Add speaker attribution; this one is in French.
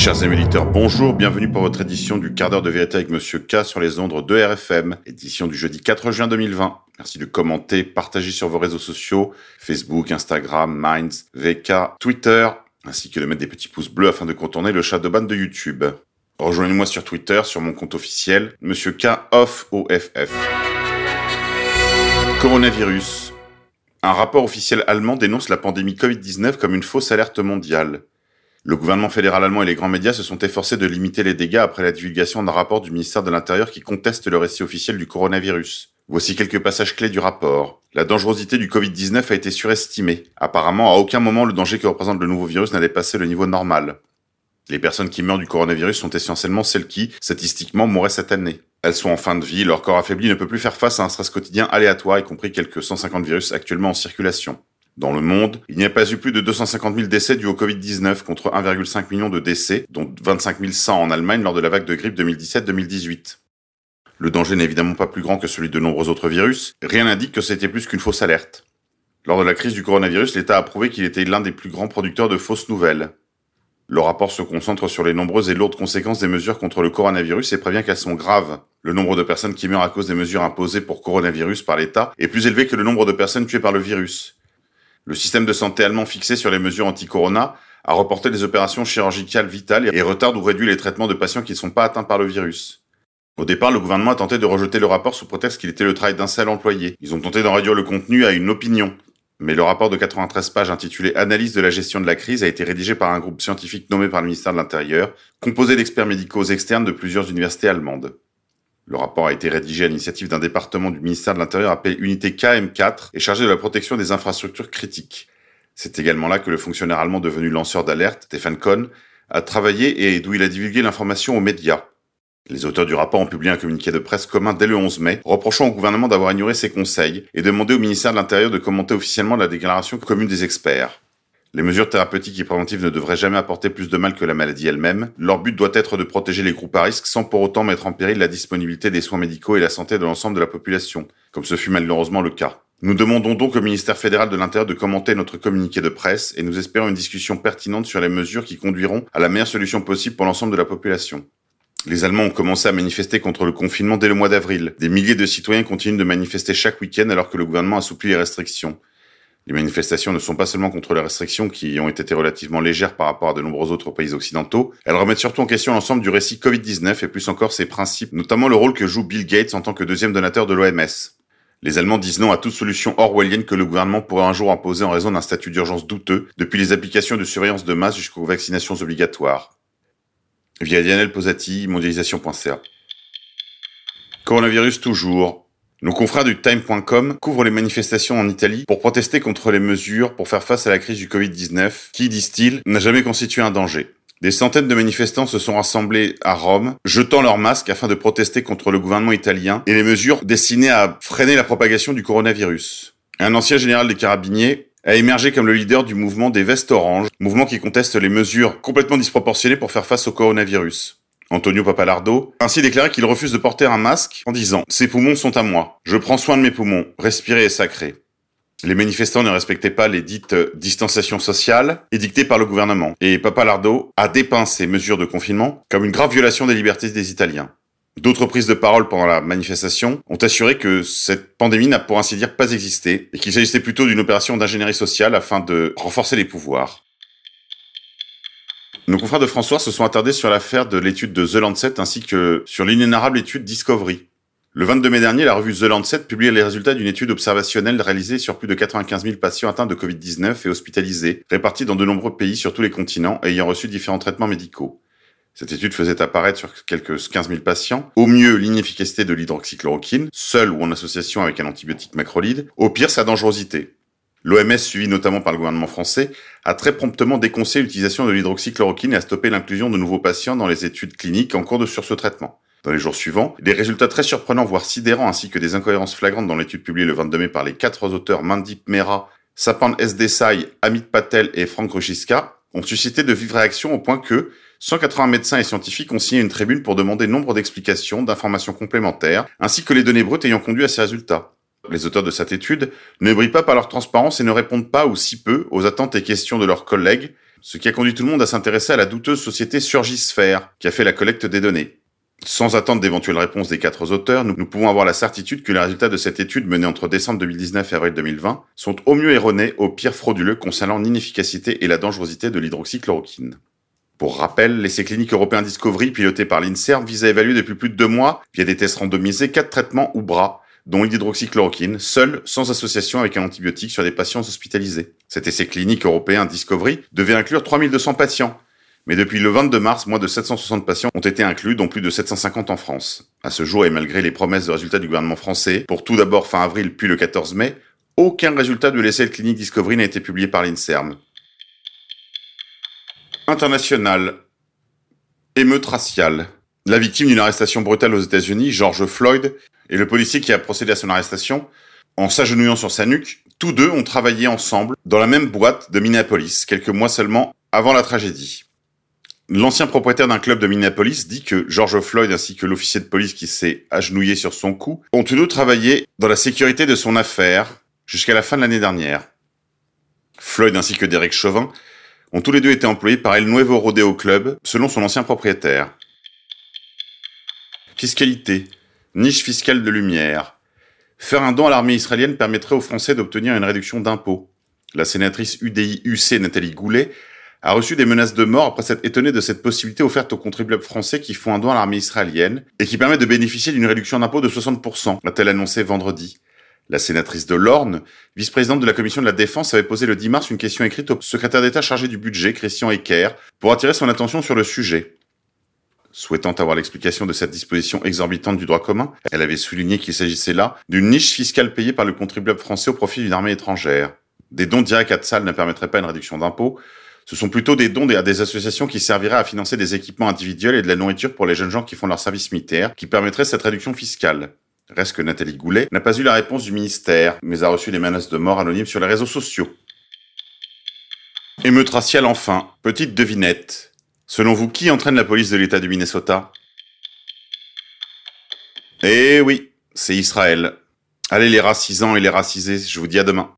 Speaker 1: Chers amis éditeurs, bonjour, bienvenue pour votre édition du quart d'heure de vérité avec Monsieur K sur les ondes de RFM, édition du jeudi 4 juin 2020. Merci de commenter, partager sur vos réseaux sociaux, Facebook, Instagram, Minds, VK, Twitter, ainsi que de mettre des petits pouces bleus afin de contourner le chat de ban de YouTube. Rejoignez-moi sur Twitter, sur mon compte officiel, Monsieur K off OFF. Coronavirus. Un rapport officiel allemand dénonce la pandémie Covid-19 comme une fausse alerte mondiale. Le gouvernement fédéral allemand et les grands médias se sont efforcés de limiter les dégâts après la divulgation d'un rapport du ministère de l'Intérieur qui conteste le récit officiel du coronavirus. Voici quelques passages clés du rapport. La dangerosité du Covid-19 a été surestimée. Apparemment, à aucun moment le danger que représente le nouveau virus n'a dépassé le niveau normal. Les personnes qui meurent du coronavirus sont essentiellement celles qui, statistiquement, mouraient cette année. Elles sont en fin de vie, leur corps affaibli ne peut plus faire face à un stress quotidien aléatoire, y compris quelques 150 virus actuellement en circulation. Dans le monde, il n'y a pas eu plus de 250 000 décès dus au Covid-19 contre 1,5 million de décès, dont 25 100 en Allemagne lors de la vague de grippe 2017-2018. Le danger n'est évidemment pas plus grand que celui de nombreux autres virus. Rien n'indique que c'était plus qu'une fausse alerte. Lors de la crise du coronavirus, l'État a prouvé qu'il était l'un des plus grands producteurs de fausses nouvelles. Le rapport se concentre sur les nombreuses et lourdes conséquences des mesures contre le coronavirus et prévient qu'elles sont graves. Le nombre de personnes qui meurent à cause des mesures imposées pour coronavirus par l'État est plus élevé que le nombre de personnes tuées par le virus. Le système de santé allemand fixé sur les mesures anti-corona a reporté les opérations chirurgicales vitales et retarde ou réduit les traitements de patients qui ne sont pas atteints par le virus. Au départ, le gouvernement a tenté de rejeter le rapport sous prétexte qu'il était le travail d'un seul employé. Ils ont tenté d'en réduire le contenu à une opinion. Mais le rapport de 93 pages intitulé Analyse de la gestion de la crise a été rédigé par un groupe scientifique nommé par le ministère de l'Intérieur, composé d'experts médicaux externes de plusieurs universités allemandes. Le rapport a été rédigé à l'initiative d'un département du ministère de l'Intérieur appelé Unité KM4 et chargé de la protection des infrastructures critiques. C'est également là que le fonctionnaire allemand devenu lanceur d'alerte, Stefan Kohn, a travaillé et d'où il a divulgué l'information aux médias. Les auteurs du rapport ont publié un communiqué de presse commun dès le 11 mai, reprochant au gouvernement d'avoir ignoré ses conseils et demandé au ministère de l'Intérieur de commenter officiellement la déclaration commune des experts. Les mesures thérapeutiques et préventives ne devraient jamais apporter plus de mal que la maladie elle-même. Leur but doit être de protéger les groupes à risque sans pour autant mettre en péril la disponibilité des soins médicaux et la santé de l'ensemble de la population, comme ce fut malheureusement le cas. Nous demandons donc au ministère fédéral de l'Intérieur de commenter notre communiqué de presse et nous espérons une discussion pertinente sur les mesures qui conduiront à la meilleure solution possible pour l'ensemble de la population. Les Allemands ont commencé à manifester contre le confinement dès le mois d'avril. Des milliers de citoyens continuent de manifester chaque week-end alors que le gouvernement assouplit les restrictions. Les manifestations ne sont pas seulement contre les restrictions qui ont été relativement légères par rapport à de nombreux autres pays occidentaux, elles remettent surtout en question l'ensemble du récit Covid-19 et plus encore ses principes, notamment le rôle que joue Bill Gates en tant que deuxième donateur de l'OMS. Les Allemands disent non à toute solution orwellienne que le gouvernement pourrait un jour imposer en raison d'un statut d'urgence douteux, depuis les applications de surveillance de masse jusqu'aux vaccinations obligatoires. Via Dianel Posati, mondialisation.ca. Coronavirus toujours. Nos confrères du Time.com couvrent les manifestations en Italie pour protester contre les mesures pour faire face à la crise du Covid-19, qui, disent-ils, n'a jamais constitué un danger? Des centaines de manifestants se sont rassemblés à Rome, jetant leurs masques afin de protester contre le gouvernement italien et les mesures destinées à freiner la propagation du coronavirus. Un ancien général des carabiniers a émergé comme le leader du mouvement des vestes oranges, mouvement qui conteste les mesures complètement disproportionnées pour faire face au coronavirus. Antonio Papalardo, ainsi déclaré qu'il refuse de porter un masque en disant « Ces poumons sont à moi. Je prends soin de mes poumons. Respirer est sacré. » Les manifestants ne respectaient pas les dites distanciations sociales édictées par le gouvernement. Et Papalardo a dépeint ces mesures de confinement comme une grave violation des libertés des Italiens. D'autres prises de parole pendant la manifestation ont assuré que cette pandémie n'a pour ainsi dire pas existé et qu'il s'agissait plutôt d'une opération d'ingénierie sociale afin de renforcer les pouvoirs. Nos confrères de François se sont attardés sur l'affaire de l'étude de The Lancet ainsi que sur l'inénarrable étude Discovery. Le 22 mai dernier, la revue The Lancet publie les résultats d'une étude observationnelle réalisée sur plus de 95 000 patients atteints de Covid-19 et hospitalisés, répartis dans de nombreux pays sur tous les continents ayant reçu différents traitements médicaux. Cette étude faisait apparaître sur quelques 15 000 patients, au mieux l'inefficacité de l'hydroxychloroquine, seule ou en association avec un antibiotique macrolide, au pire sa dangerosité. L'OMS, suivi notamment par le gouvernement français, a très promptement déconseillé l'utilisation de l'hydroxychloroquine et a stoppé l'inclusion de nouveaux patients dans les études cliniques en cours de sur ce traitement. Dans les jours suivants, des résultats très surprenants voire sidérants ainsi que des incohérences flagrantes dans l'étude publiée le 22 mai par les quatre auteurs Mandip Mera, Sapan S. Desai, Amit Patel et Frank Rochiska ont suscité de vives réactions au point que 180 médecins et scientifiques ont signé une tribune pour demander nombre d'explications, d'informations complémentaires, ainsi que les données brutes ayant conduit à ces résultats. Les auteurs de cette étude ne brillent pas par leur transparence et ne répondent pas ou si peu aux attentes et questions de leurs collègues, ce qui a conduit tout le monde à s'intéresser à la douteuse société Surgisphère, qui a fait la collecte des données. Sans attendre d'éventuelles réponses des quatre auteurs, nous, pouvons avoir la certitude que les résultats de cette étude menée entre décembre 2019 et avril 2020 sont au mieux erronés, au pire frauduleux concernant l'inefficacité et la dangerosité de l'hydroxychloroquine. Pour rappel, l'essai clinique européen Discovery, piloté par l'INSERM, vise à évaluer depuis plus de deux mois, via des tests randomisés, quatre traitements ou bras, dont l'hydroxychloroquine, seul, sans association avec un antibiotique sur des patients hospitalisés. Cet essai clinique européen Discovery devait inclure 3200 patients, mais depuis le 22 mars, moins de 760 patients ont été inclus, dont plus de 750 en France. À ce jour, et malgré les promesses de résultats du gouvernement français, pour tout d'abord fin avril puis le 14 mai, aucun résultat de l'essai clinique Discovery n'a été publié par l'INSERM. International. Émeute raciale. La victime d'une arrestation brutale aux États-Unis, George Floyd, et le policier qui a procédé à son arrestation, en s'agenouillant sur sa nuque, tous deux ont travaillé ensemble dans la même boîte de Minneapolis, quelques mois seulement avant la tragédie. L'ancien propriétaire d'un club de Minneapolis dit que George Floyd ainsi que l'officier de police qui s'est agenouillé sur son cou ont tous deux travaillé dans la sécurité de son affaire jusqu'à la fin de l'année dernière. Floyd ainsi que Derek Chauvin ont tous les deux été employés par El Nuevo Rodeo Club, selon son ancien propriétaire. Fiscalité. Niche fiscale de lumière. Faire un don à l'armée israélienne permettrait aux Français d'obtenir une réduction d'impôts. La sénatrice UDI-UC Nathalie Goulet a reçu des menaces de mort après s'être étonné de cette possibilité offerte aux contribuables français qui font un don à l'armée israélienne et qui permet de bénéficier d'une réduction d'impôt de 60%, a-t-elle annoncé vendredi. La sénatrice de l'Orne, vice-présidente de la commission de la défense, avait posé le 10 mars une question écrite au secrétaire d'État chargé du budget, Christian Ecker, pour attirer son attention sur le sujet. Souhaitant avoir l'explication de cette disposition exorbitante du droit commun, elle avait souligné qu'il s'agissait là d'une niche fiscale payée par le contribuable français au profit d'une armée étrangère. Des dons directs à Tsal ne permettraient pas une réduction d'impôt, ce sont plutôt des dons à des associations qui serviraient à financer des équipements individuels et de la nourriture pour les jeunes gens qui font leur service militaire, qui permettraient cette réduction fiscale. Reste que Nathalie Goulet n'a pas eu la réponse du ministère, mais a reçu des menaces de mort anonymes sur les réseaux sociaux. Émeute raciale enfin. Petite devinette. Selon vous, qui entraîne la police de l'État du Minnesota? Eh oui, c'est Israël. Allez les racisants et les racisés, je vous dis à demain.